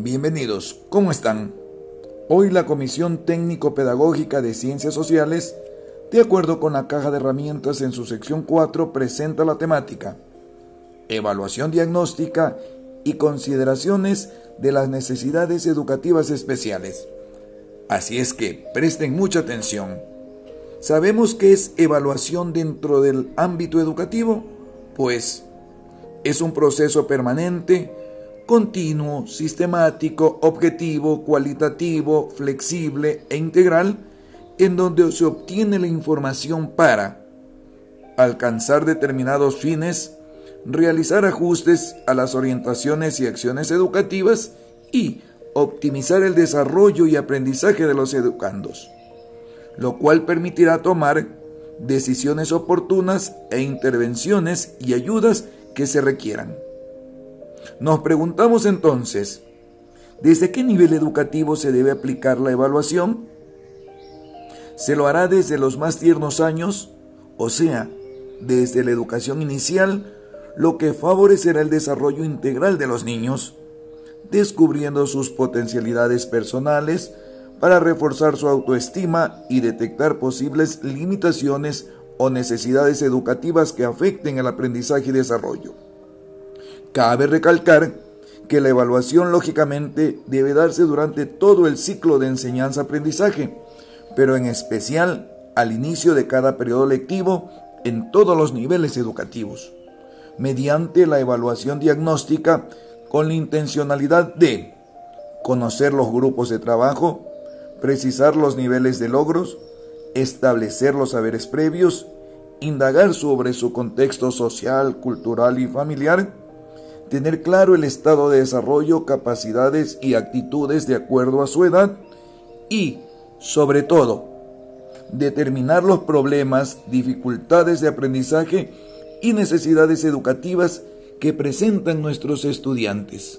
Bienvenidos, ¿cómo están? Hoy la Comisión Técnico-Pedagógica de Ciencias Sociales, de acuerdo con la caja de herramientas en su sección 4, presenta la temática Evaluación diagnóstica y consideraciones de las necesidades educativas especiales. Así es que presten mucha atención. ¿Sabemos qué es evaluación dentro del ámbito educativo? Pues es un proceso permanente continuo, sistemático, objetivo, cualitativo, flexible e integral, en donde se obtiene la información para alcanzar determinados fines, realizar ajustes a las orientaciones y acciones educativas y optimizar el desarrollo y aprendizaje de los educandos, lo cual permitirá tomar decisiones oportunas e intervenciones y ayudas que se requieran. Nos preguntamos entonces, ¿desde qué nivel educativo se debe aplicar la evaluación? ¿Se lo hará desde los más tiernos años? O sea, desde la educación inicial, lo que favorecerá el desarrollo integral de los niños, descubriendo sus potencialidades personales para reforzar su autoestima y detectar posibles limitaciones o necesidades educativas que afecten el aprendizaje y desarrollo. Cabe recalcar que la evaluación lógicamente debe darse durante todo el ciclo de enseñanza-aprendizaje, pero en especial al inicio de cada periodo lectivo en todos los niveles educativos, mediante la evaluación diagnóstica con la intencionalidad de conocer los grupos de trabajo, precisar los niveles de logros, establecer los saberes previos, indagar sobre su contexto social, cultural y familiar, tener claro el estado de desarrollo, capacidades y actitudes de acuerdo a su edad y, sobre todo, determinar los problemas, dificultades de aprendizaje y necesidades educativas que presentan nuestros estudiantes.